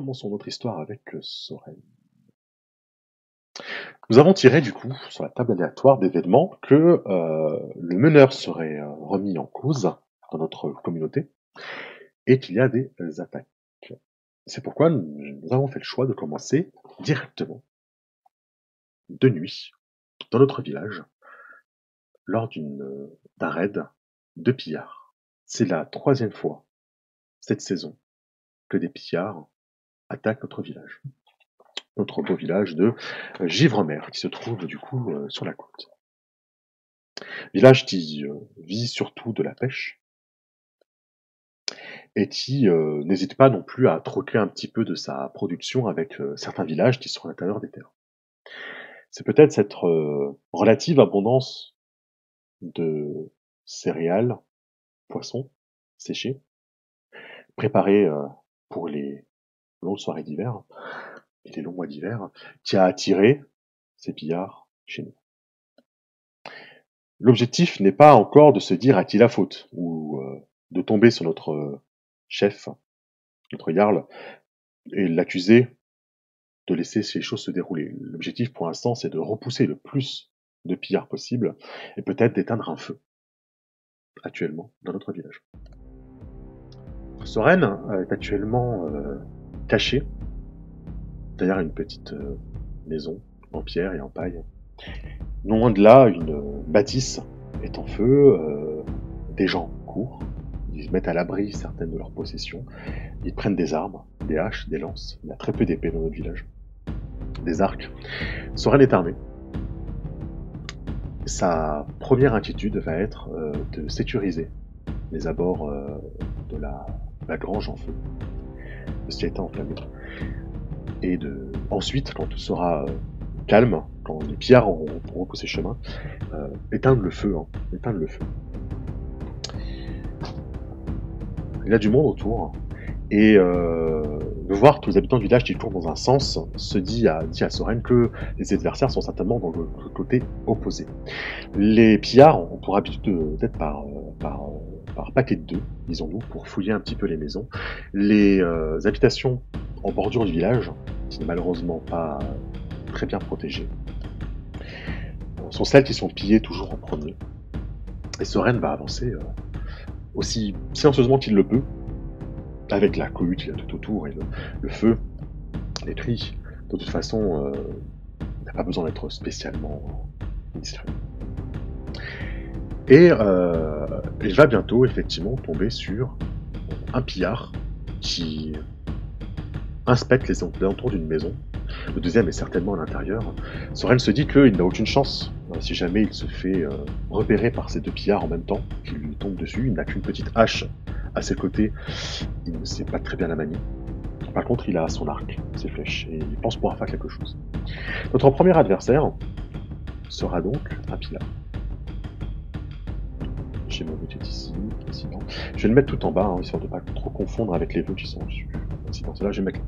commençons notre histoire avec euh, Soren. Nous avons tiré du coup sur la table aléatoire d'événements que euh, le meneur serait euh, remis en cause dans notre communauté et qu'il y a des attaques. C'est pourquoi nous, nous avons fait le choix de commencer directement de nuit dans notre village lors d'une d'un raid de pillards. C'est la troisième fois cette saison que des pillards attaquent notre village. Notre beau village de euh, Givremer, qui se trouve du coup euh, sur la côte. Village qui euh, vit surtout de la pêche et qui n'hésite pas non plus à troquer un petit peu de sa production avec certains villages qui sont à l'intérieur des terres. C'est peut-être cette relative abondance de céréales, poissons séchés, préparés pour les longues soirées d'hiver et les longs mois d'hiver, qui a attiré ces pillards chez nous. L'objectif n'est pas encore de se dire qui la faute, ou euh, de tomber sur notre euh, chef, notre Jarl, et l'accuser de laisser ces choses se dérouler. L'objectif pour l'instant, c'est de repousser le plus de pillards possible, et peut-être d'éteindre un feu, actuellement, dans notre village. Soren euh, est actuellement caché derrière une petite euh, maison en pierre et en paille. Non loin de là, une bâtisse est en feu, euh, des gens courent, ils mettent à l'abri certaines de leurs possessions, ils prennent des armes, des haches, des lances, il y a très peu d'épées dans notre village, des arcs. Soren est armé. Sa première inquiétude va être euh, de sécuriser les abords de la grange en feu, enflammé. Et ensuite, quand tout sera euh, calme, quand les pillards auront, repoussé chemin, euh, éteindre le feu, hein, éteindre le feu. Il y a du monde autour, et euh, de voir tous les habitants du village qui courent dans un sens se dit à, dit à Soren que les adversaires sont certainement dans le, côté opposé. Les pillards ont pour habitude de- d'être par, par, par paquet de deux, disons-nous, pour fouiller un petit peu les maisons. Les euh, habitations en bordure du village, qui n'est malheureusement pas très bien protégées, euh, sont celles qui sont pillées toujours en premier. Et Soren va avancer euh, aussi silencieusement qu'il le peut, avec la cohue qu'il y a tout autour et le, feu, les tris. De toute façon, euh, il n'a pas besoin d'être spécialement discret. Et euh, il va bientôt effectivement tomber sur un pillard qui inspecte les alentours d'une maison. Le deuxième est certainement à l'intérieur. Soren se dit qu'il n'a aucune chance euh, si jamais il se fait euh, repérer par ces deux pillards en même temps, qui lui tombent dessus. Il n'a qu'une petite hache à ses côtés. Il ne sait pas très bien la manier. Par contre, il a son arc, ses flèches, et il pense pouvoir faire quelque chose. Notre premier adversaire sera donc un pillard. Je vais le mettre tout en bas, hein, histoire de pas trop confondre avec les vœux qui sont dessus. Là, je vais mettre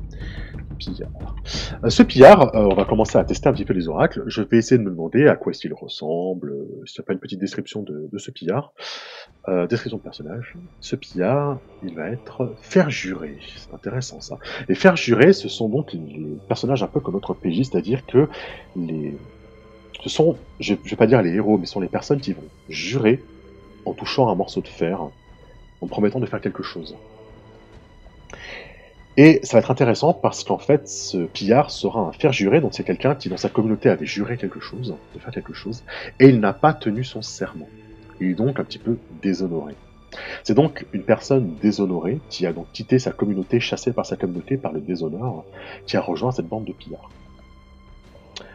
pillard. Euh, Ce pillard, euh, on va commencer à tester un petit peu les oracles. Je vais essayer de me demander à quoi est-ce ressemble, euh, s'il n'y a pas une petite description de, ce pillard. Euh, description de personnage. Ce pillard, il va être fer juré. C'est intéressant ça. Les fer jurés, ce sont donc les personnages un peu comme notre PJ, c'est-à-dire que les... ce sont, je, je vais pas dire les héros, mais ce sont les personnes qui vont jurer en touchant un morceau de fer, en promettant de faire quelque chose. Et ça va être intéressant parce qu'en fait, ce pillard sera un fer juré, donc c'est quelqu'un qui dans sa communauté avait juré quelque chose, de faire quelque chose, et il n'a pas tenu son serment. Il est donc un petit peu déshonoré. C'est donc une personne déshonorée qui a donc quitté sa communauté, chassée par sa communauté par le déshonneur, qui a rejoint cette bande de pillards.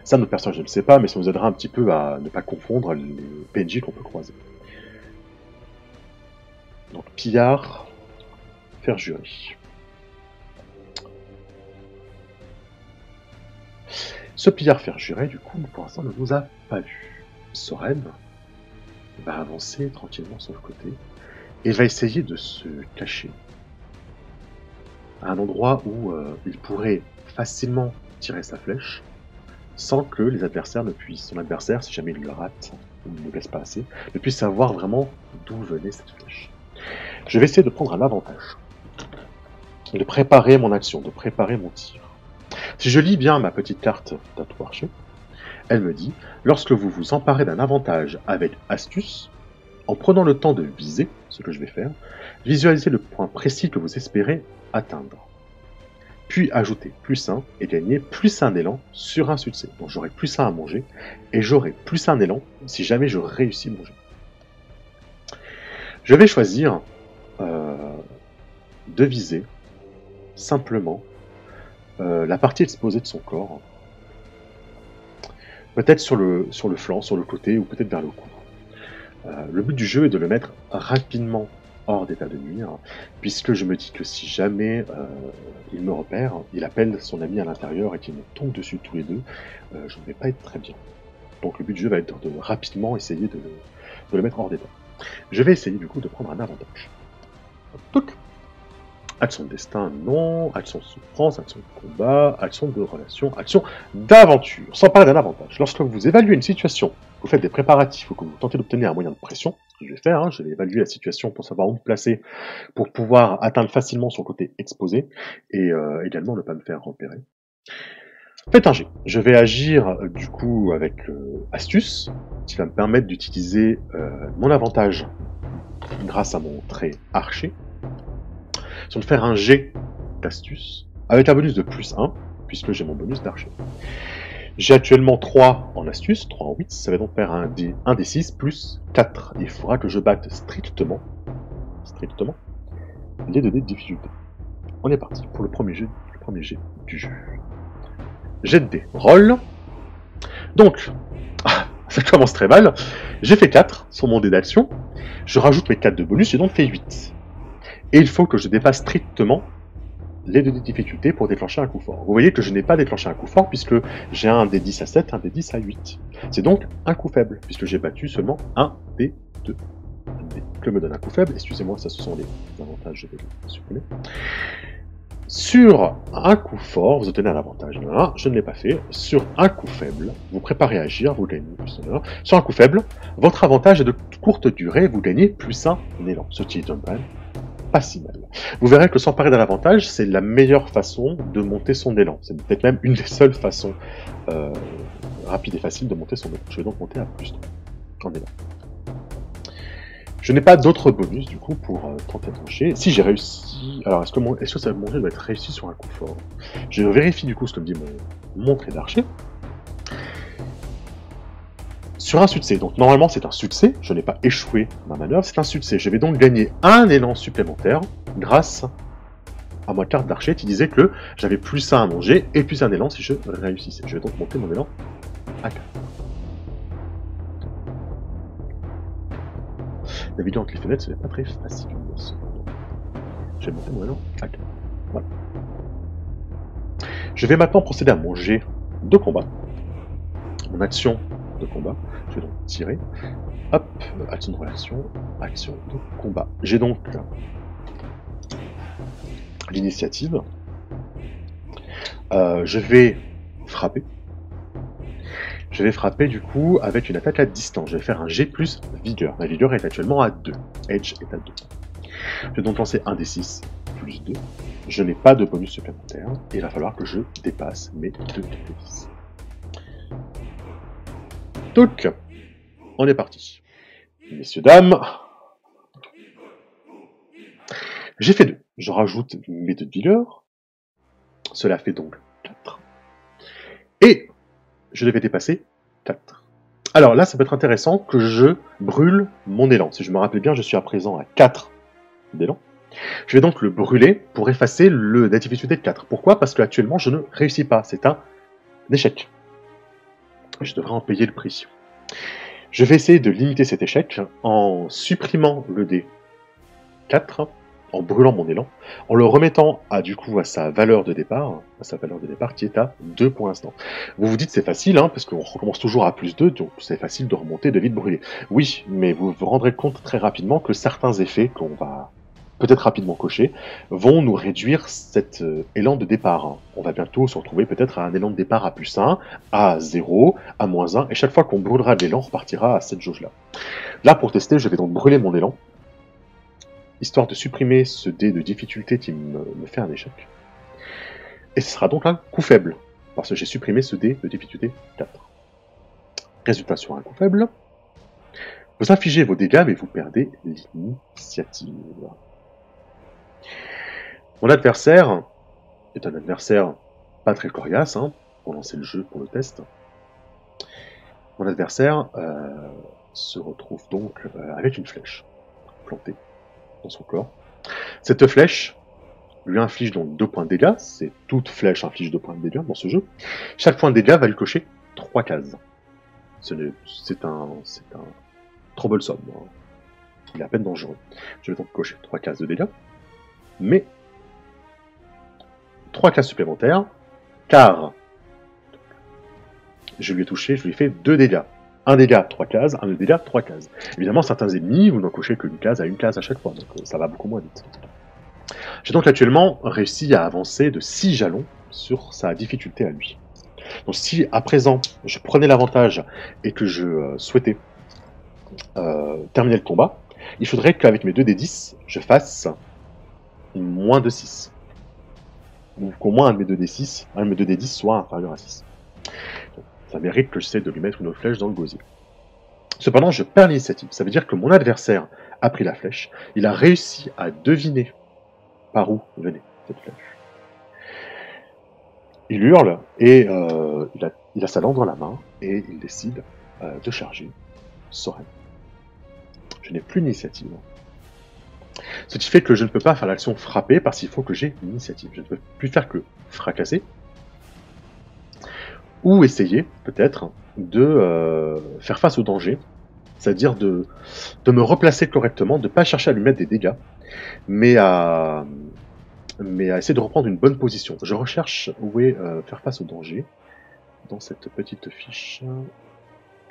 Ça, notre personnage ne le sait pas, mais ça nous aidera un petit peu à ne pas confondre les PNJ qu'on peut croiser. Donc, pillard, fer juré. Ce pillard fer juré, du coup, pour l'instant, ne nous a pas vu. Soren va avancer tranquillement sur le côté et va essayer de se cacher à un endroit où euh, il pourrait facilement tirer sa flèche sans que les adversaires ne puissent, son adversaire, si jamais il le rate ou ne le laisse pas assez, ne puisse savoir vraiment d'où venait cette flèche. Je vais essayer de prendre un avantage. de préparer mon action, de préparer mon tir. Si je lis bien ma petite carte d'atout elle me dit lorsque vous vous emparez d'un avantage avec astuce, en prenant le temps de viser, ce que je vais faire, visualisez le point précis que vous espérez atteindre. Puis ajoutez plus 1 et gagnez plus un élan sur un succès. Donc j'aurai plus 1 à manger et j'aurai plus un élan si jamais je réussis mon jeu. Je vais choisir euh, de viser simplement euh, la partie exposée de son corps. Peut-être sur le, flanc, sur le côté ou peut-être vers le cou. Euh, le but du jeu est de le mettre rapidement hors d'état de nuire, puisque je me dis que si jamais il me repère, il appelle son ami à l'intérieur et qu'il me tombe dessus tous les deux, je ne vais pas être très bien. Donc le but du jeu va être de rapidement essayer de de le mettre hors d'état. Je vais essayer du coup de prendre un avantage. Touc Action de destin, non. Action de souffrance, action de combat, action de relation, action d'aventure. Sans parler d'un avantage. Lorsque vous évaluez une situation, vous faites des préparatifs ou que vous tentez d'obtenir un moyen de pression, ce que je vais faire, hein, je vais évaluer la situation pour savoir où me placer, pour pouvoir atteindre facilement son côté exposé, et euh, également ne pas me faire repérer. Faites un G. Je vais agir euh, du coup avec euh, astuce, qui va me permettre d'utiliser mon avantage grâce à mon trait archer, sont de faire un G d'astuce avec un bonus de plus 1, puisque j'ai mon bonus d'archer. J'ai actuellement 3 en astuce, 3 en 8, ça va donc faire un D, 1 des 6 plus 4. Il faudra que je batte strictement, strictement, les 2 dés de difficulté. On est parti pour le premier jet, le premier jet du jeu. Jet de dés, roll. Donc, ça commence très mal. J'ai fait 4 sur mon dé d'action. Je rajoute mes 4 de bonus, j'ai donc fait 8. Et il faut que je dépasse strictement les deux difficultés pour déclencher un coup fort. Vous voyez que je n'ai pas déclenché un coup fort puisque j'ai un des 10 à 7, un des 10 à 8. C'est donc un coup faible puisque j'ai battu seulement un des deux. Que me donne un coup faible Excusez-moi, ça ce sont les avantages, je vais supprimer. Sur un coup fort, vous obtenez un avantage. je ne l'ai pas fait. Sur un coup faible, vous préparez à agir, vous gagnez plus un Sur un coup faible, votre avantage est de courte durée, vous gagnez plus un élan. Ce est un pas si mal. Vous verrez que s'emparer d'un avantage, c'est la meilleure façon de monter son élan. C'est peut-être même une des seules façons euh, rapides et faciles de monter son élan. Je vais donc monter à plus 3 en élan. Je n'ai pas d'autres bonus du coup pour euh, tenter de trancher. Si j'ai réussi. Alors est-ce que, mon... est-ce que ça, mon jeu doit être réussi sur un coup fort? Je vérifie du coup ce que me dit mon, mon trait d'archer sur un succès. Donc normalement c'est un succès, je n'ai pas échoué ma manœuvre, c'est un succès. Je vais donc gagner un élan supplémentaire grâce à ma carte d'archer qui disait que j'avais plus un à manger et plus un élan si je réussissais. Je vais donc monter mon élan à 4. Vidéo entre les fenêtres, ce n'est pas très facile. Je vais monter mon élan à 4. Voilà. Je vais maintenant procéder à mon jet de combat. Mon action de combat. Je vais donc tirer. Hop, action de relation, action de combat. J'ai donc l'initiative. Euh, je vais frapper. Je vais frapper du coup avec une attaque à distance. Je vais faire un G plus vigueur. Ma vigueur est actuellement à 2. Edge est à 2. Je vais donc lancer un d 6 plus 2. Je n'ai pas de bonus supplémentaire il va falloir que je dépasse mes 2 d 10. Donc, on est parti. Messieurs, dames. J'ai fait 2. Je rajoute mes deux dealers. Cela fait donc 4. Et je devais dépasser 4. Alors là, ça peut être intéressant que je brûle mon élan. Si je me rappelle bien, je suis à présent à 4 d'élan. Je vais donc le brûler pour effacer le, la difficulté de 4. Pourquoi? Parce que actuellement, je ne réussis pas. C'est un échec je devrais en payer le prix. Je vais essayer de limiter cet échec en supprimant le dé 4, en brûlant mon élan, en le remettant à du coup à sa valeur de départ, à sa valeur de départ qui est à 2 pour l'instant. Vous vous dites c'est facile, hein, parce qu'on recommence toujours à plus 2, donc c'est facile de remonter, de vite brûler. Oui, mais vous vous rendrez compte très rapidement que certains effets qu'on va peut-être rapidement cochés, vont nous réduire cet euh, élan de départ. On va bientôt se retrouver peut-être à un élan de départ à plus 1, à 0, à moins 1, et chaque fois qu'on brûlera l'élan, on repartira à cette jauge-là. Là, pour tester, je vais donc brûler mon élan. Histoire de supprimer ce dé de difficulté qui me, fait un échec. Et ce sera donc un coup faible, parce que j'ai supprimé ce dé de difficulté 4. Résultat sur un coup faible, vous infligez vos dégâts, mais vous perdez l'initiative. Mon adversaire est un adversaire pas très coriace, hein, pour lancer le jeu pour le test. Mon adversaire euh, se retrouve donc euh, avec une flèche plantée son corps. Cette flèche lui inflige donc 2 points de dégâts. C'est toute flèche inflige 2 points de dégâts dans ce jeu. Chaque point de dégâts va lui cocher 3 cases. C'est un, c'est un troublesome. Hein. Il est à peine dangereux. Je vais donc cocher 3 cases de dégâts. Mais 3 cases supplémentaires, car je lui ai touché, je lui ai fait 2 dégâts. Un dégât, 3 cases, un dégât, 3 cases. Évidemment, certains ennemis, vous n'en cochez qu'une case à une case à chaque fois, donc euh, ça va beaucoup moins vite. J'ai donc actuellement réussi à avancer de 6 jalons sur sa difficulté à lui. Donc si à présent je prenais l'avantage et que je euh, souhaitais euh, terminer le combat, il faudrait qu'avec mes 2 d 10, je fasse moins de 6. Ou qu'au moins un de mes 2 d 6, un de mes 2 d 10 soit inférieur à 6. Ça mérite que j'essaie de lui mettre une autre flèche dans le gosier. Cependant, je perds l'initiative. Ça veut dire que mon adversaire a pris la flèche, il a réussi à deviner par où venait cette flèche. Il hurle et euh, il, a, sa lance dans la main et il décide euh, de charger Soren. Je n'ai plus d'initiative. Ce qui fait que je ne peux pas faire l'action frapper parce qu'il faut que j'ai une initiative. Je ne peux plus faire que fracasser. Ou essayer, peut-être, de euh, faire face au danger. C'est-à-dire de, de me replacer correctement, de ne pas chercher à lui mettre des dégâts, mais à, mais à essayer de reprendre une bonne position. Je recherche où est euh, faire face au danger dans cette petite fiche.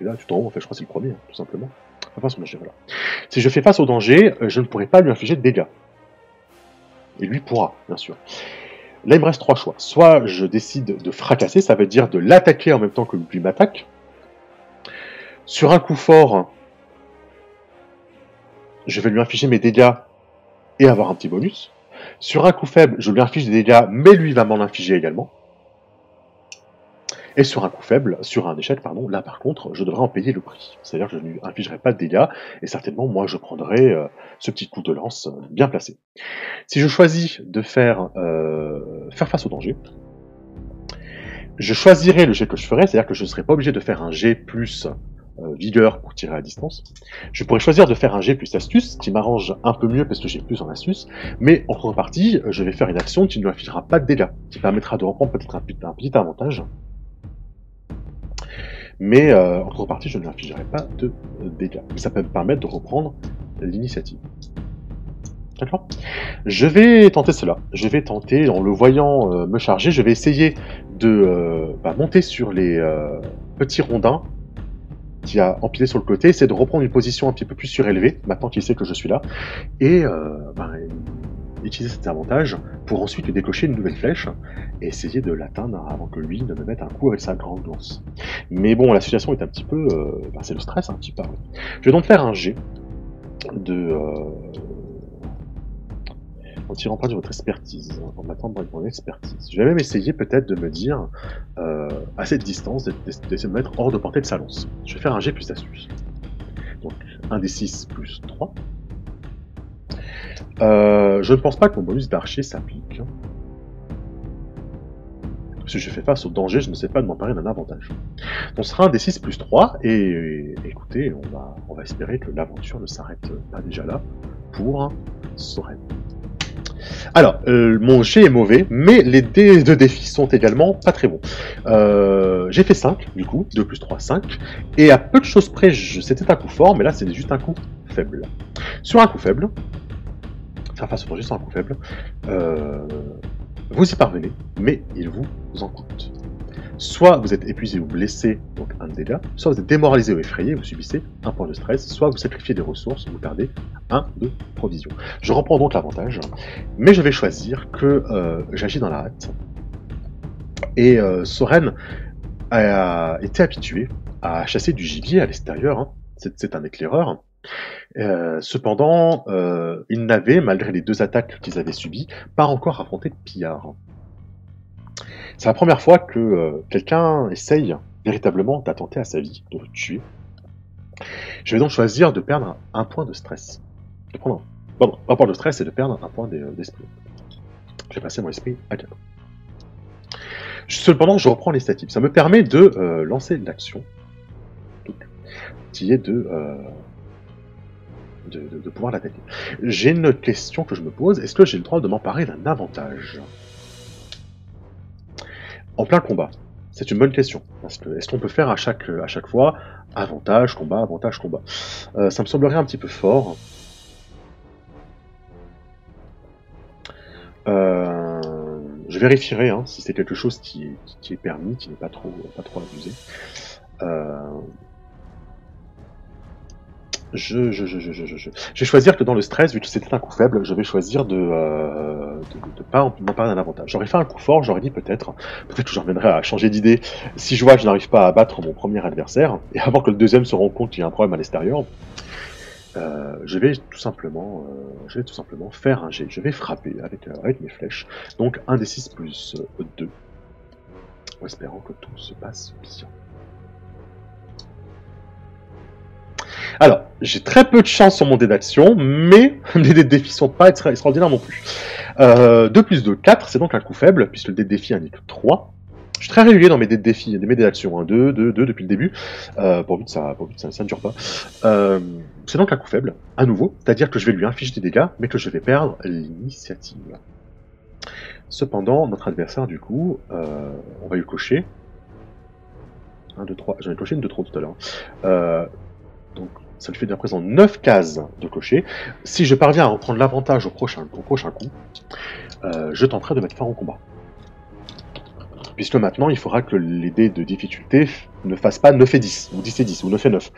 Et là, tout en haut, en fait, je crois que c'est le premier, hein, tout simplement. Face au danger, voilà. Si je fais face au danger, euh, je ne pourrai pas lui infliger de dégâts. Et lui pourra, bien sûr. Là, il me reste trois choix. Soit je décide de fracasser, ça veut dire de l'attaquer en même temps que lui m'attaque. Sur un coup fort, je vais lui infliger mes dégâts et avoir un petit bonus. Sur un coup faible, je lui inflige des dégâts, mais lui va m'en infliger également. Et sur un coup faible, sur un échec, pardon, là par contre, je devrais en payer le prix. C'est-à-dire que je ne lui infligerai pas de dégâts, et certainement, moi, je prendrai euh, ce petit coup de lance bien placé. Si je choisis de faire, euh, faire face au danger, je choisirai le jet que je ferai, c'est-à-dire que je ne serai pas obligé de faire un jet plus euh, vigueur pour tirer à distance. Je pourrais choisir de faire un G plus astuce, qui m'arrange un peu mieux parce que j'ai plus en astuce, mais en contrepartie, je vais faire une action qui ne lui infligera pas de dégâts, qui permettra de reprendre peut-être un, petit avantage. Mais euh, en contrepartie, je ne lui infligerai pas de dégâts. Ça peut me permettre de reprendre l'initiative. D'accord? Je vais tenter cela. Je vais tenter, en le voyant euh, me charger, je vais essayer de bah, monter sur les petits rondins qui a empilé sur le côté, c'est de reprendre une position un petit peu plus surélevée, maintenant qu'il sait que je suis là, et euh, ben, utiliser cet avantage pour ensuite décocher une nouvelle flèche et essayer de l'atteindre avant que lui ne me mette un coup avec sa grande lance. Mais bon, la situation est un petit peu... Euh, ben, c'est le stress un petit peu. Je vais donc faire un G de... Euh, en tirant pas de votre expertise, en m'attendant de mon expertise. Je vais même essayer peut-être de me dire, euh, à cette distance, d'essayer de me mettre hors de portée de sa lance. Je vais faire un G plus astuce. Donc, 1 des 6 plus 3. Euh, je ne pense pas que mon bonus d'archer s'applique. Si je fais face au danger, je ne sais pas de m'emparer d'un avantage. Ce sera un des 6 plus 3, et, écoutez, on va, on espérer que l'aventure ne s'arrête pas déjà là pour Soren. Alors, euh, mon G est mauvais, mais les dés de défi sont également pas très bons. Euh, j'ai fait 5, du coup, 2 plus 3, 5, et à peu de choses près, c'était un coup fort, mais là c'est juste un coup faible. Sur un coup faible, enfin face au sur un coup faible, euh, vous y parvenez, mais il vous en coûte. Soit vous êtes épuisé ou blessé, donc un dégât, soit vous êtes démoralisé ou effrayé, vous subissez un point de stress, soit vous sacrifiez des ressources, vous perdez un de provision. Je reprends donc l'avantage, mais je vais choisir que euh, j'agis dans la hâte. Et euh, Soren a été habitué à chasser du gibier à l'extérieur, hein. c'est un éclaireur, Euh, cependant, euh, ils n'avaient, malgré les deux attaques qu'ils avaient subies, pas encore affronté pillard. C'est la première fois que euh, quelqu'un essaye véritablement d'attenter à sa vie, de le tuer. Je vais donc choisir de perdre un point de stress. De prendre un, pardon, un point de stress et de perdre un point d'esprit. J'ai passé mon esprit à 4. Cependant, je reprends les statistiques. Ça me permet de lancer l'action. Qui est de, de, pouvoir l'attaquer. J'ai une question que je me pose. Est-ce que j'ai le droit de m'emparer d'un avantage? En plein combat. C'est une bonne question. Est-ce qu'on peut faire à chaque, fois avantage, combat, avantage, combat? Euh, Ça me semblerait un petit peu fort. Euh, je vérifierai hein, si c'est quelque chose qui est, permis, qui n'est pas trop, pas trop abusé. Euh, je, je, je, je, je, je, vais choisir que dans le stress, vu que c'était un coup faible, je vais choisir de ne euh, pas m'emparer d'un avantage. J'aurais fait un coup fort, j'aurais dit peut-être, peut-être que je reviendrai à changer d'idée si je vois que je n'arrive pas à battre mon premier adversaire, et avant que le deuxième se rende compte qu'il y a un problème à l'extérieur, euh, je vais tout simplement, euh, je vais tout simplement faire un jet. Je vais frapper avec, mes flèches. Donc 1 des 6 plus 2. En espérant que tout se passe bien. Alors, j'ai très peu de chance sur mon dé d'action, mais les défis sont pas extraordinaires non plus. Euh, 2 plus 2, 4, c'est donc un coup faible, puisque le dé de défi indique 3. Je suis très régulier dans mes dés de défi, mes dés d'action, 2, 2, 2 depuis le début, euh, que ça, que ça, ça ne dure pas. Euh, c'est donc un coup faible, à nouveau, c'est-à-dire que je vais lui infliger des dégâts, mais que je vais perdre l'initiative. Cependant, notre adversaire, du coup, euh, on va lui cocher. 1, 2, 3, j'en ai coché une de trop tout à l'heure. Euh, donc, ça lui fait à présent 9 cases de cocher. Si je parviens à reprendre l'avantage au prochain, au prochain coup, euh, je tenterai de mettre fin au combat. Puisque maintenant, il faudra que les dés de difficulté ne fassent pas 9 et 10, ou 10 et 10, ou 9 et 9.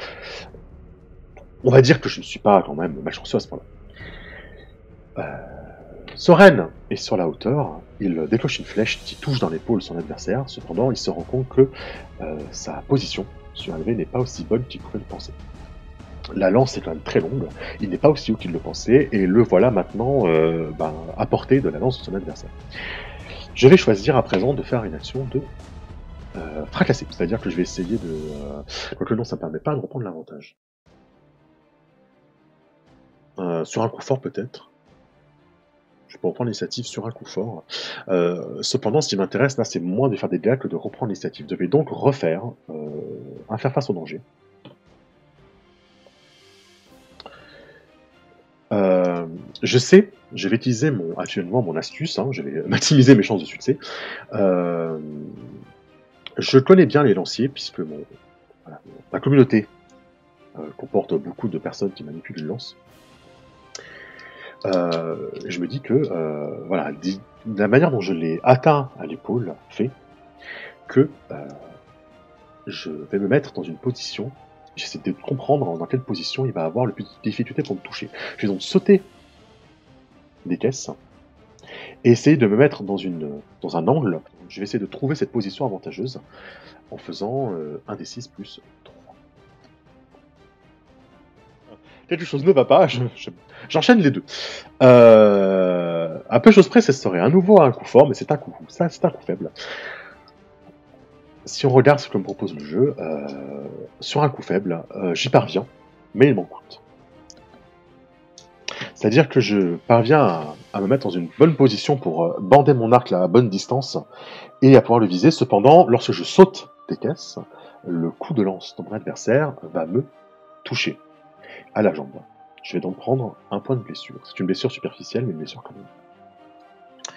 On va dire que je ne suis pas quand même malchanceux à ce point-là. Euh, Soren est sur la hauteur, il déclenche une flèche qui touche dans l'épaule son adversaire, cependant il se rend compte que euh, sa position sur un n'est pas aussi bonne qu'il pouvait le penser. La lance est quand même très longue, il n'est pas aussi haut qu'il le pensait, et le voilà maintenant euh, ben, à portée de la lance de son adversaire. Je vais choisir à présent de faire une action de euh, fracasser, c'est-à-dire que je vais essayer de... Euh, quoique non, ça ne permet pas de reprendre l'avantage. Euh, sur un coup fort peut-être. Je peux reprendre l'initiative sur un coup fort. Cependant, ce qui m'intéresse là, c'est moins de faire des dégâts que de reprendre l'initiative. Je vais donc refaire faire face au danger. Je sais, je vais utiliser mon, actuellement mon astuce, hein, je vais maximiser mes chances de succès. Euh, je connais bien les lanciers, puisque mon, ma communauté euh, comporte beaucoup de personnes qui manipulent les lances. Euh, je me dis que, voilà, la manière dont je l'ai atteint à l'épaule fait que je vais me mettre dans une position j'essaie de comprendre dans quelle position il va avoir le plus de difficulté pour me toucher. Je vais donc sauter des caisses et essayer de me mettre dans, une, dans un angle. Je vais essayer de trouver cette position avantageuse en faisant euh, un des 6 plus 3. Quelque chose ne va pas, j'enchaîne je, les deux. Euh, à peu chose près, ce serait à nouveau un coup fort, mais c'est un coup, un faible si on regarde ce que me propose le jeu, euh, sur un coup faible, euh, j'y parviens, mais il m'en coûte. C'est-à-dire que je parviens à, me mettre dans une bonne position pour euh, bander mon arc à bonne distance et à pouvoir le viser. Cependant, lorsque je saute des caisses, le coup de lance de mon adversaire va me toucher à la jambe. Je vais donc prendre un point de blessure. C'est une blessure superficielle, mais une blessure quand même.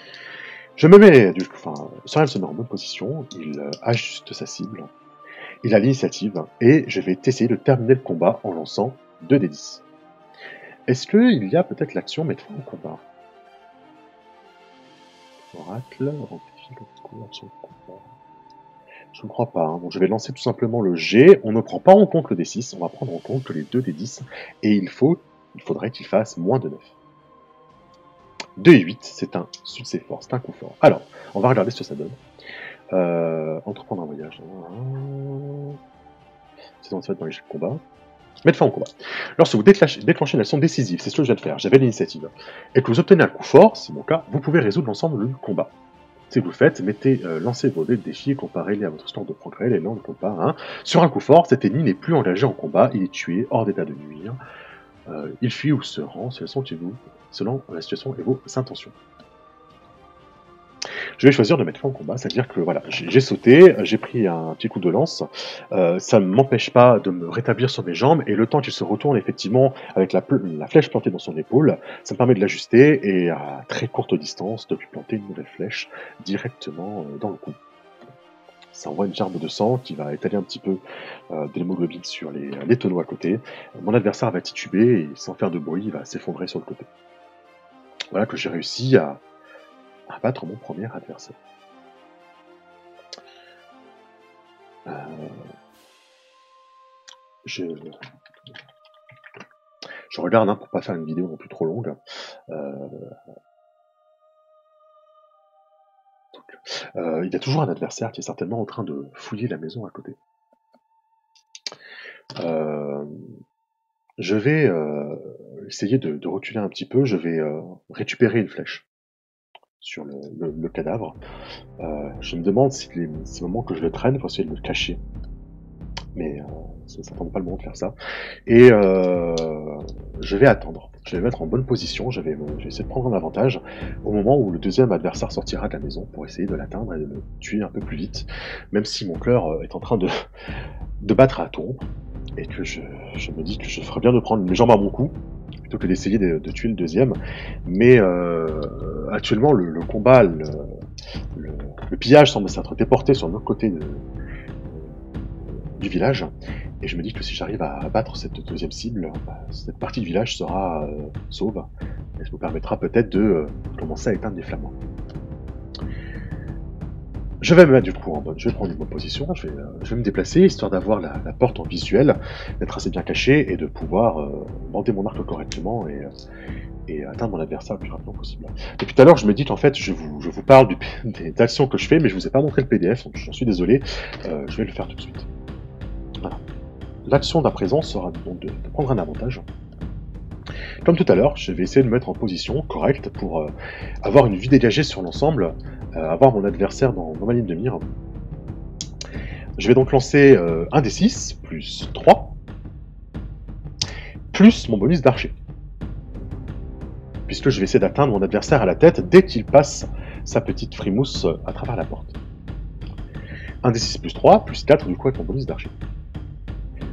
Je me mets, du coup, enfin, Sorel se met en bonne position, il euh, ajuste sa cible, il a l'initiative, et je vais essayer de terminer le combat en lançant 2 des 10. Est-ce qu'il y a peut-être l'action mettre fin au combat Oracle, amplifie le coup, action combat. Je ne crois pas. Hein. Donc je vais lancer tout simplement le G. On ne prend pas en compte le D6, on va prendre en compte les 2 des 10. Et il, faut, il faudrait qu'il fasse moins de 9. 2 et 8, c'est un succès fort, c'est un coup fort. Alors, on va regarder ce que ça donne. Euh, entreprendre un voyage. C'est dans le dans les jeux de combat. Mettre fin au combat. Lorsque vous déclenchez, une action décisive, c'est ce que je viens de faire, j'avais l'initiative, et que vous obtenez un coup fort, c'est mon cas, vous pouvez résoudre l'ensemble du combat. Si vous le faites, mettez, euh, lancez vos dés de défi comparez-les à votre score de progrès, les langues comparent. Hein. Sur un coup fort, cet ennemi n'est plus engagé en combat, il est tué, hors d'état de nuire. Euh, il fuit ou se rend selon, selon la situation et vos intentions je vais choisir de mettre fin au combat, c'est-à-dire que voilà, j'ai sauté, j'ai pris un petit coup de lance, euh, ça ne m'empêche pas de me rétablir sur mes jambes, et le temps qu'il se retourne effectivement avec la, flèche plantée dans son épaule, ça me permet de l'ajuster, et à très courte distance, de lui planter une nouvelle flèche directement euh, dans le cou. Ça envoie une gerbe de sang qui va étaler un petit peu euh, de l'hémoglobine sur les, les tonneaux à côté. Mon adversaire va tituber et sans faire de bruit, il va s'effondrer sur le côté. Voilà que j'ai réussi à, battre mon premier adversaire. Euh, je... regarde hein, pour pas faire une vidéo non plus trop longue. Euh, euh, il y a toujours un adversaire qui est certainement en train de fouiller la maison à côté. je vais essayer de, reculer un petit peu, je vais récupérer une flèche sur le, cadavre. Euh, je me demande si c'est le moment que je le traîne pour essayer de le cacher. Mais euh, ça ne pas le moment de faire ça. Et euh, je vais attendre. Je vais mettre en bonne position. Je vais, essayer de prendre un avantage au moment où le deuxième adversaire sortira de la maison pour essayer de l'atteindre et de le tuer un peu plus vite. Même si mon cœur est en train de, battre à tombe. Et que je, je me dis que je ferais bien de prendre mes jambes à mon cou que d'essayer de, tuer le deuxième. Mais euh, actuellement, le, combat, le, pillage semble s'être déporté sur l'autre côté du village. Et je me dis que si j'arrive à abattre cette deuxième cible, bah, cette partie du village sera euh, sauve. Et ça vous permettra peut-être de euh, commencer à éteindre les flammes. Je vais me mettre du coup en bonne, je vais prendre une bonne position, je vais, euh, me déplacer histoire d'avoir la, porte en visuel, d'être assez bien caché et de pouvoir euh, bander mon arc correctement et, euh, atteindre mon adversaire le plus rapidement possible. Depuis tout à l'heure, je me dis qu'en fait, je vous, parle des actions que je fais, mais je vous ai pas montré le PDF, donc j'en suis désolé, je vais le faire tout de suite. Voilà. L'action d'à présent sera donc de, prendre un avantage. Comme tout à l'heure, je vais essayer de me mettre en position correcte pour avoir une vue dégagée sur l'ensemble euh, avoir mon adversaire dans, ma ligne de mire. Je vais donc lancer euh, un des 6 plus 3 plus mon bonus d'archer. Puisque je vais essayer d'atteindre mon adversaire à la tête dès qu'il passe sa petite frimousse euh, à travers la porte. 1 des 6 plus 3 plus 4 du coup avec mon bonus d'archer.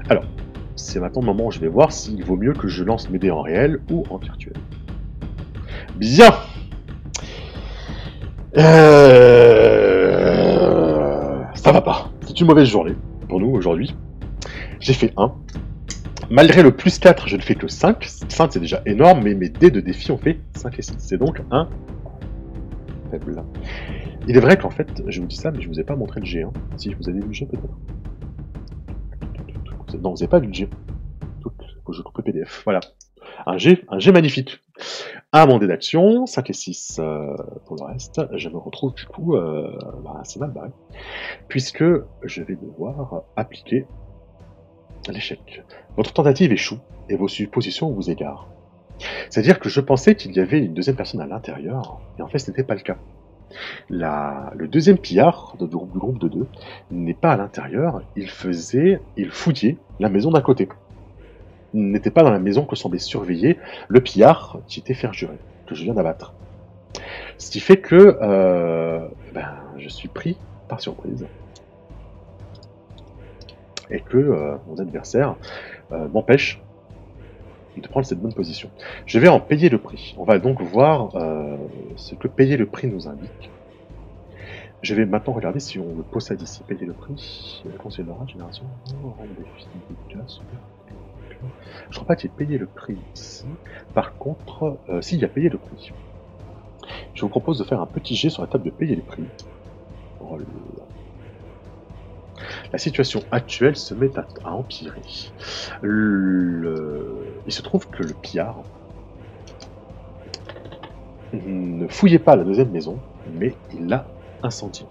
Alors, c'est maintenant le moment où je vais voir s'il vaut mieux que je lance mes dés en réel ou en virtuel. Bien euh... Ça va pas. C'est une mauvaise journée pour nous aujourd'hui. J'ai fait 1. Malgré le plus 4, je ne fais que 5. 5 c'est déjà énorme, mais mes dés de défi ont fait 5 et 6. C'est donc un faible. Il est vrai qu'en fait, je vous dis ça, mais je vous ai pas montré le G. Hein. Si, vous avez vu le G peut-être Non, vous n'avez pas vu le G. Faut que je coupe le PDF. Voilà. Un G, un G magnifique. Un mon d'action, 5 et 6 euh, pour le reste. Je me retrouve du coup euh, bah, assez mal barré, puisque je vais devoir appliquer l'échec. Votre tentative échoue et vos suppositions vous égarent. C'est-à-dire que je pensais qu'il y avait une deuxième personne à l'intérieur, et en fait ce n'était pas le cas. le deuxième pillard du groupe de deux n'est pas à l'intérieur, il faisait, il fouillait la maison d'à côté n'était pas dans la maison que semblait surveiller le pillard qui était jurer, que je viens d'abattre. Ce qui fait que euh, ben, je suis pris par surprise. Et que euh, mon adversaire euh, m'empêche de prendre cette bonne position. Je vais en payer le prix. On va donc voir ce que payer le prix nous indique. Je vais maintenant regarder si on le possède ici. Payer le prix. Conseil de la génération. Je crois pas qu'il ait payé le prix ici. Par contre, euh, s'il a payé le prix. Je vous propose de faire un petit jet sur la table de payer les prix. La situation actuelle se met à, empirer. Il se trouve que le pillard ne fouillait pas la deuxième maison, mais il l'a incendiée.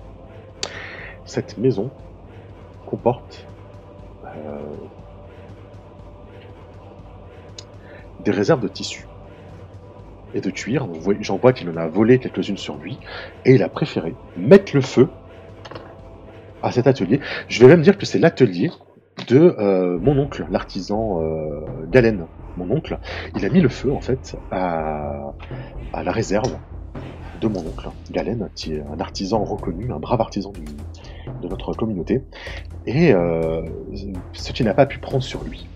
Cette maison comporte euh, des réserves de tissus et de cuir. J'en vois qu'il en a volé quelques-unes sur lui, et il a préféré mettre le feu à cet atelier. Je vais même dire que c'est l'atelier de euh, mon oncle, l'artisan euh, Galen, mon oncle. Il a mis le feu en fait à, la réserve de mon oncle, Galen, qui est un artisan reconnu, un brave artisan de notre communauté, et euh, ce qui n'a pas pu prendre sur lui.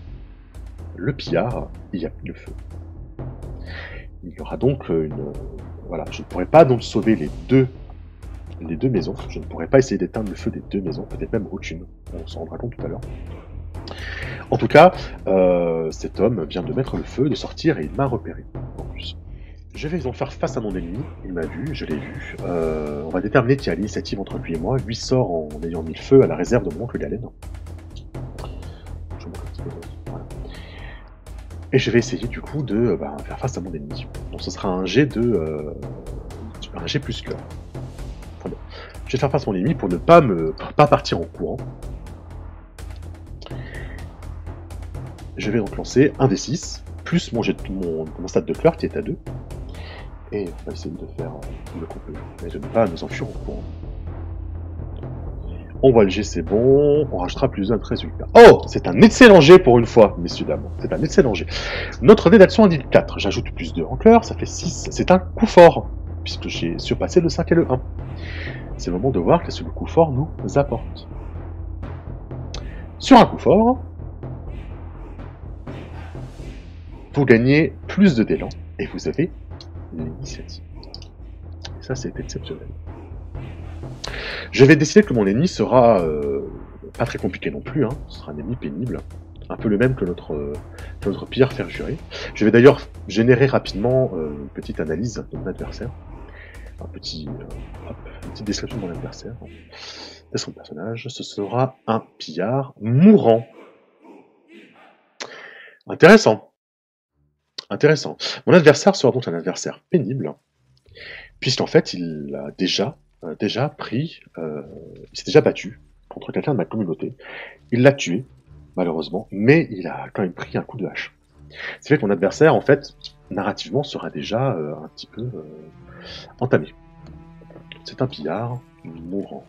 Le pillard, il y a mis le feu. Il y aura donc une... Voilà, je ne pourrais pas donc sauver les deux les deux maisons. Je ne pourrais pas essayer d'éteindre le feu des deux maisons, peut-être même aucune. On s'en rendra compte tout à l'heure. En tout cas, euh, cet homme vient de mettre le feu, de sortir, et il m'a repéré, en plus. Je vais donc faire face à mon ennemi, il m'a vu, je l'ai vu. Euh, on va déterminer qui a l'initiative entre lui et moi. Lui sort en ayant mis le feu à la réserve de mon oncle Galen. Et je vais essayer du coup de bah, faire face à mon ennemi. Donc ce sera un G de... Euh, un G plus cœur. Je vais faire face à mon ennemi pour ne pas me pas partir en courant. Je vais donc lancer un des 6, plus mon, jet, mon, mon stade de cœur qui est à 2. Et on va essayer de faire le qu'on peut, mais de ne pas nous enfuir en courant. On voit le G, c'est bon. On rajoutera plus un résultat. Oh C'est un excellent G pour une fois, messieurs, dames. C'est un excellent G. Notre dé d'action indique 4. J'ajoute plus 2 en ça fait 6. C'est un coup fort, puisque j'ai surpassé le 5 et le 1. C'est le moment de voir qu'est-ce que le coup fort nous apporte. Sur un coup fort, vous gagnez plus de d'élan et vous avez l'initiative. Ça, c'est exceptionnel. Je vais décider que mon ennemi sera euh, pas très compliqué non plus, hein. ce sera un ennemi pénible, un peu le même que notre, euh, jurer. Je vais d'ailleurs générer rapidement euh, une petite analyse de mon adversaire, un petit, une petite description de mon adversaire, de son personnage. Ce sera un pillard mourant. Intéressant. Intéressant. Mon adversaire sera donc un adversaire pénible, puisqu'en fait, il a déjà, euh, déjà pris, euh, il s'est déjà battu contre quelqu'un de ma communauté. Il l'a tué, malheureusement, mais il a quand même pris un coup de hache. C'est fait que mon adversaire, en fait, narrativement, sera déjà euh, un petit peu entamé. C'est un pillard mourant.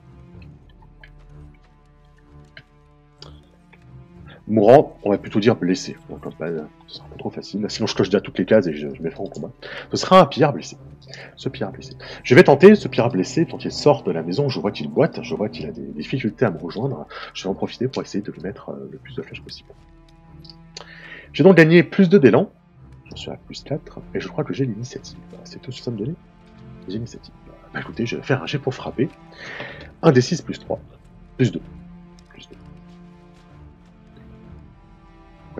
Mourant, on va plutôt dire blessé. Ce sera pas trop facile. Sinon, je coche déjà toutes les cases et je, je mettrai en combat. Ce sera un pillard blessé. Ce pillard blessé. Je vais tenter ce pillard blessé, quand il sort de la maison, je vois qu'il boite, je vois qu'il a des, difficultés à me rejoindre. Je vais en profiter pour essayer de lui mettre euh, le plus de flèches possible. J'ai donc gagné plus de d'élan. J'en suis à plus 4. Et je crois que j'ai l'initiative. C'est tout ce que ça me donnait J'ai l'initiative. Bah écoutez, je vais faire un jet pour frapper. 1 des 6 plus 3. Plus 2.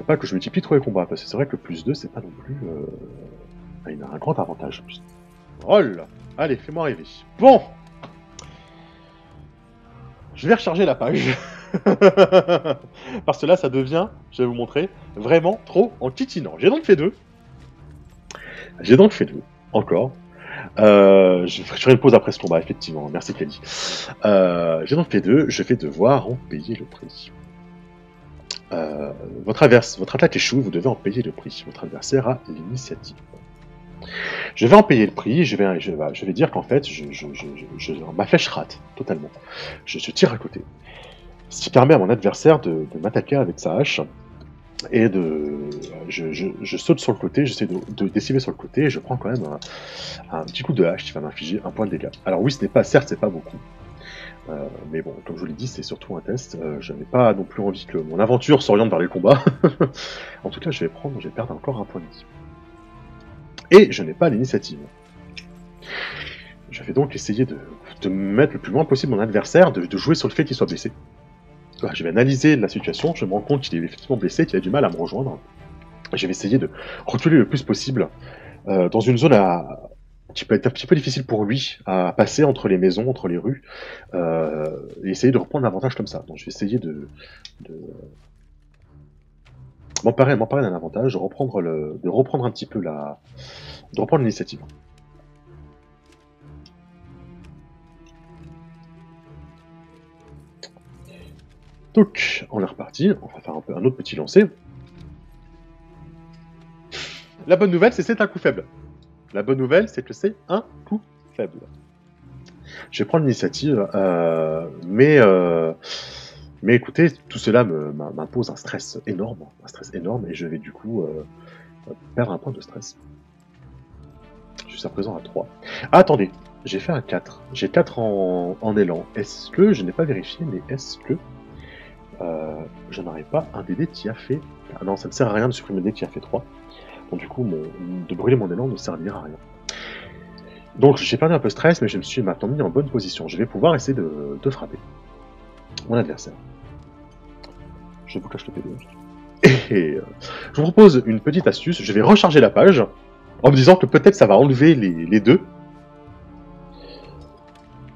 Pas que je multiplie trop les combats, parce que c'est vrai que plus 2, c'est pas non plus... Euh... il a un grand avantage. Là Allez, fais-moi rêver. Bon Je vais recharger la page. parce que là, ça devient, je vais vous montrer, vraiment trop en titinant. J'ai donc fait deux. J'ai donc fait deux, encore. Euh, je ferai une pause après ce combat, effectivement. Merci Kelly. Euh, J'ai donc fait deux. Je vais devoir en payer le prix. Euh, votre, attaque échoue, vous devez en payer le prix. Votre adversaire a l'initiative. Je vais en payer le prix, je vais dire qu'en fait, je, je, ma flèche rate totalement. Je, tire à côté. Ce qui permet à mon adversaire de, m'attaquer avec sa hache. Et de. Je, saute sur le côté, j'essaie de, de décimer sur le côté, et je prends quand même un, un petit coup de hache qui va m'infliger un point de dégâts. Alors oui, ce n'est pas, certes, c'est pas beaucoup. Euh, mais bon, comme je vous l'ai dit, c'est surtout un test. Euh, je n'ai pas non plus envie que mon aventure s'oriente vers les combats. en tout cas, je vais prendre, je vais perdre encore un point de vie. Et je n'ai pas l'initiative. Je vais donc essayer de, de, mettre le plus loin possible mon adversaire, de, de jouer sur le fait qu'il soit blessé. Je vais analyser la situation, je me rends compte qu'il est effectivement blessé, qu'il a du mal à me rejoindre. Je vais essayer de reculer le plus possible euh, dans une zone à, qui peut être un petit peu difficile pour lui à passer entre les maisons, entre les rues, euh, et essayer de reprendre l'avantage comme ça. Donc je vais essayer de, de m'emparer, m'emparer d'un avantage, de reprendre le, de reprendre un petit peu la, de reprendre l'initiative. Donc, on est reparti. On va faire un, peu, un autre petit lancer. La bonne nouvelle, c'est c'est un coup faible. La bonne nouvelle, c'est que c'est un coup faible. Je vais prendre l'initiative, euh, mais, euh, mais écoutez, tout cela m'impose un stress énorme, un stress énorme, et je vais du coup euh, perdre un point de stress. Jusqu'à présent à 3. Ah, attendez, j'ai fait un 4. J'ai 4 en, élan. Est-ce que, je n'ai pas vérifié, mais est-ce que je n'aurais pas un DD qui a fait... Ah non, ça ne sert à rien de supprimer le dé qui a fait 3. Du coup, de brûler mon élan ne servira à rien. Donc j'ai perdu un peu de stress, mais je me suis maintenant mis en bonne position. Je vais pouvoir essayer de, frapper mon adversaire. Je vous cache le PDF. Et euh, je vous propose une petite astuce. Je vais recharger la page en me disant que peut-être ça va enlever les, deux.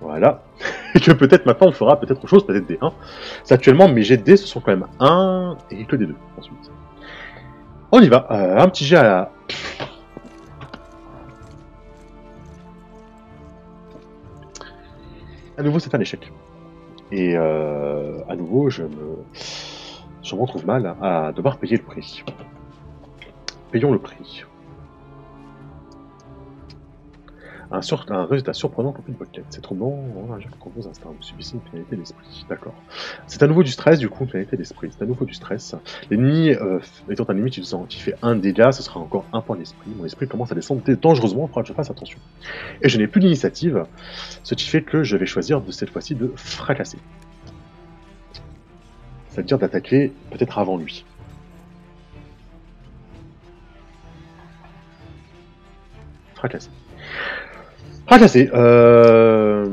Voilà. Et que peut-être maintenant on fera peut-être autre chose, peut-être des 1. C'est actuellement mes jets de dés, ce sont quand même 1 et que des 2 ensuite. On y va. Euh, un petit jet à la... À nouveau, c'est un échec. Et euh, à nouveau, je me, je m'en trouve mal à devoir payer le prix. Payons le prix. Un, sur- un résultat surprenant pour une pocket. C'est troublant. Oh, un jeu qui compose instinct. Vous subissez une pénalité d'esprit. D'accord. C'est à nouveau du stress, du coup, une pénalité d'esprit. C'est à nouveau du stress. L'ennemi euh, étant ennemi qui faisant- qui fait un dégât, ce sera encore un point d'esprit. Mon esprit commence à descendre dangereusement, il faudra que je fasse attention. Et je n'ai plus d'initiative, ce qui fait que je vais choisir de cette fois-ci de fracasser. C'est-à-dire d'attaquer peut-être avant lui. Fracasser. Fracasser. Euh,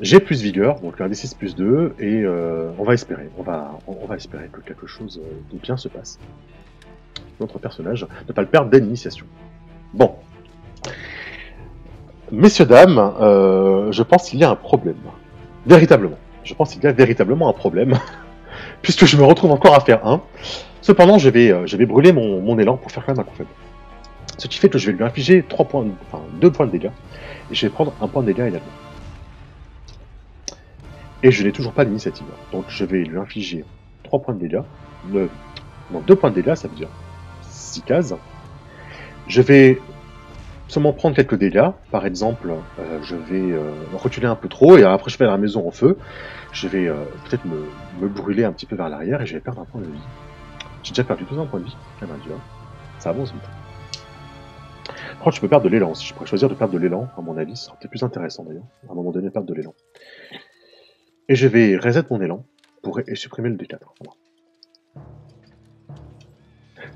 J'ai plus vigueur, donc un D6 plus 2, et euh, on va espérer. On va, on va espérer que quelque chose euh, de bien se passe. Notre personnage, ne pas le perdre d'initiation. Bon. Messieurs, dames, euh, je pense qu'il y a un problème. Véritablement. Je pense qu'il y a véritablement un problème. Puisque je me retrouve encore à faire un. Cependant, je vais, euh, je vais brûler mon, élan pour faire quand même un coup faible. Ce qui fait que je vais lui infliger 3 points, enfin 2 points de dégâts. Et je vais prendre un point de dégâts également. Et je n'ai toujours pas d'initiative. Donc je vais lui infliger 3 points de dégâts. Le... Non, 2 points de dégâts, ça veut dire 6 cases. Je vais seulement prendre quelques dégâts. Par exemple, euh, je vais euh, reculer un peu trop et après je vais à la maison en feu. Je vais euh, peut-être me, brûler un petit peu vers l'arrière et je vais perdre un point de vie. J'ai déjà perdu 2 points de vie. Eh ben. Ça avance vite. Je peux perdre de l'élan aussi. Je pourrais choisir de perdre de l'élan, à mon avis. Ce sera peut-être plus intéressant d'ailleurs. À un moment donné, perdre de l'élan. Et je vais reset mon élan pour et supprimer le D4. Voilà.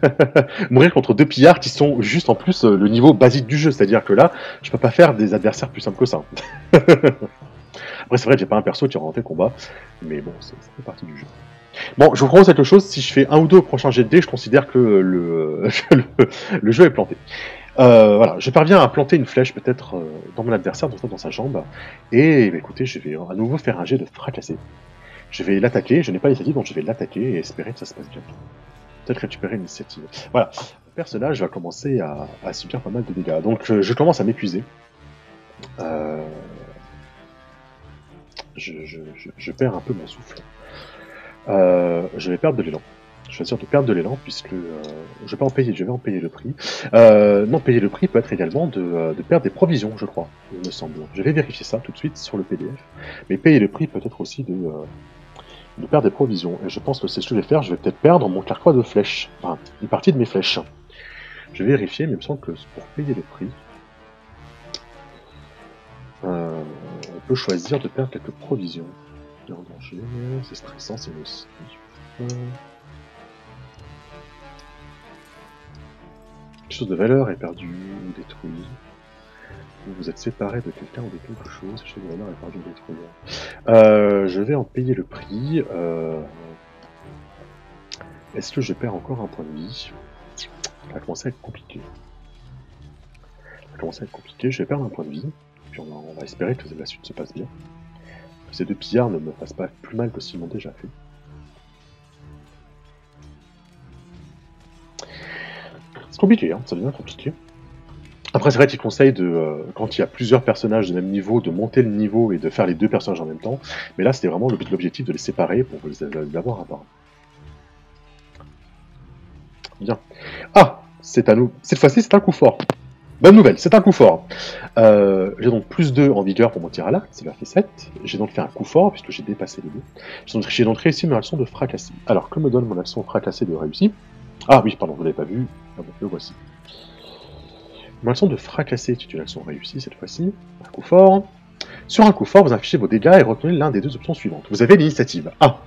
Mourir contre deux pillards qui sont juste en plus euh, le niveau basique du jeu. C'est-à-dire que là, je peux pas faire des adversaires plus simples que ça. Après, c'est vrai que j'ai pas un perso qui a rentré combat. Mais bon, ça fait partie du jeu. Bon, je vous propose quelque chose. Si je fais un ou deux au prochain dés, je considère que le jeu est planté. Euh, voilà, je parviens à planter une flèche peut-être euh, dans mon adversaire, dans, sa jambe, et bah, écoutez, je vais à nouveau faire un jet de fracasser. Je vais l'attaquer, je n'ai pas l'initiative, donc je vais l'attaquer et espérer que ça se passe bien. Peut-être récupérer l'initiative. Voilà, le personnage va commencer à, subir pas mal de dégâts, donc euh, je commence à m'épuiser. Euh, je, je perds un peu mon souffle. Euh, je vais perdre de l'élan. Je de perdre de l'élan puisque euh, je vais en payer, je vais en payer le prix. Euh, non, payer le prix peut être également de, euh, de perdre des provisions, je crois, il me semble. Je vais vérifier ça tout de suite sur le PDF. Mais payer le prix peut être aussi de, perdre des provisions. Et je pense que c'est ce que je vais faire. Je vais peut-être perdre mon carquois de flèches. Enfin, une partie de mes flèches. Je vais vérifier, mais il me semble que pour payer le prix, on peut choisir de perdre quelques provisions. C'est stressant, c'est aussi. Quelque chose de valeur est perdu ou détruit. Ou vous êtes séparé de quelqu'un ou de quelque chose. Quelque chose de valeur est perdu ou détruit. Euh, je vais en payer le prix. Euh... Est-ce que je perds encore un point de vie? Ça va commencer à être compliqué. Ça va commencer à être compliqué. Je vais perdre un point de vie. Puis on va, on va espérer que la suite se passe bien. Que ces deux pillards ne me fassent pas plus mal que s'ils m'ont déjà fait. C'est compliqué, hein, ça devient compliqué. Après, c'est vrai qu'il conseille de, euh, quand il y a plusieurs personnages de même niveau, de monter le niveau et de faire les deux personnages en même temps. Mais là, c'était vraiment l'objectif de les séparer pour les avoir à part. Bien. Ah c'est à nous. Cette fois-ci, c'est un coup fort. Bonne nouvelle, c'est un coup fort. Euh, j'ai donc plus 2 en vigueur pour mon tir à l'arc, leur fait 7. J'ai donc fait un coup fort, puisque j'ai dépassé les deux. J'ai donc, réussi ma leçon de fracasser. Alors, que me donne mon action fracassée de réussi Ah oui, pardon, vous l'avez pas vu. Ah bon, le voici. Ma leçon de fracasser est une action réussie cette fois-ci. Un coup fort. Sur un coup fort, vous affichez vos dégâts et retenez l'un des deux options suivantes. Vous avez l'initiative. Ah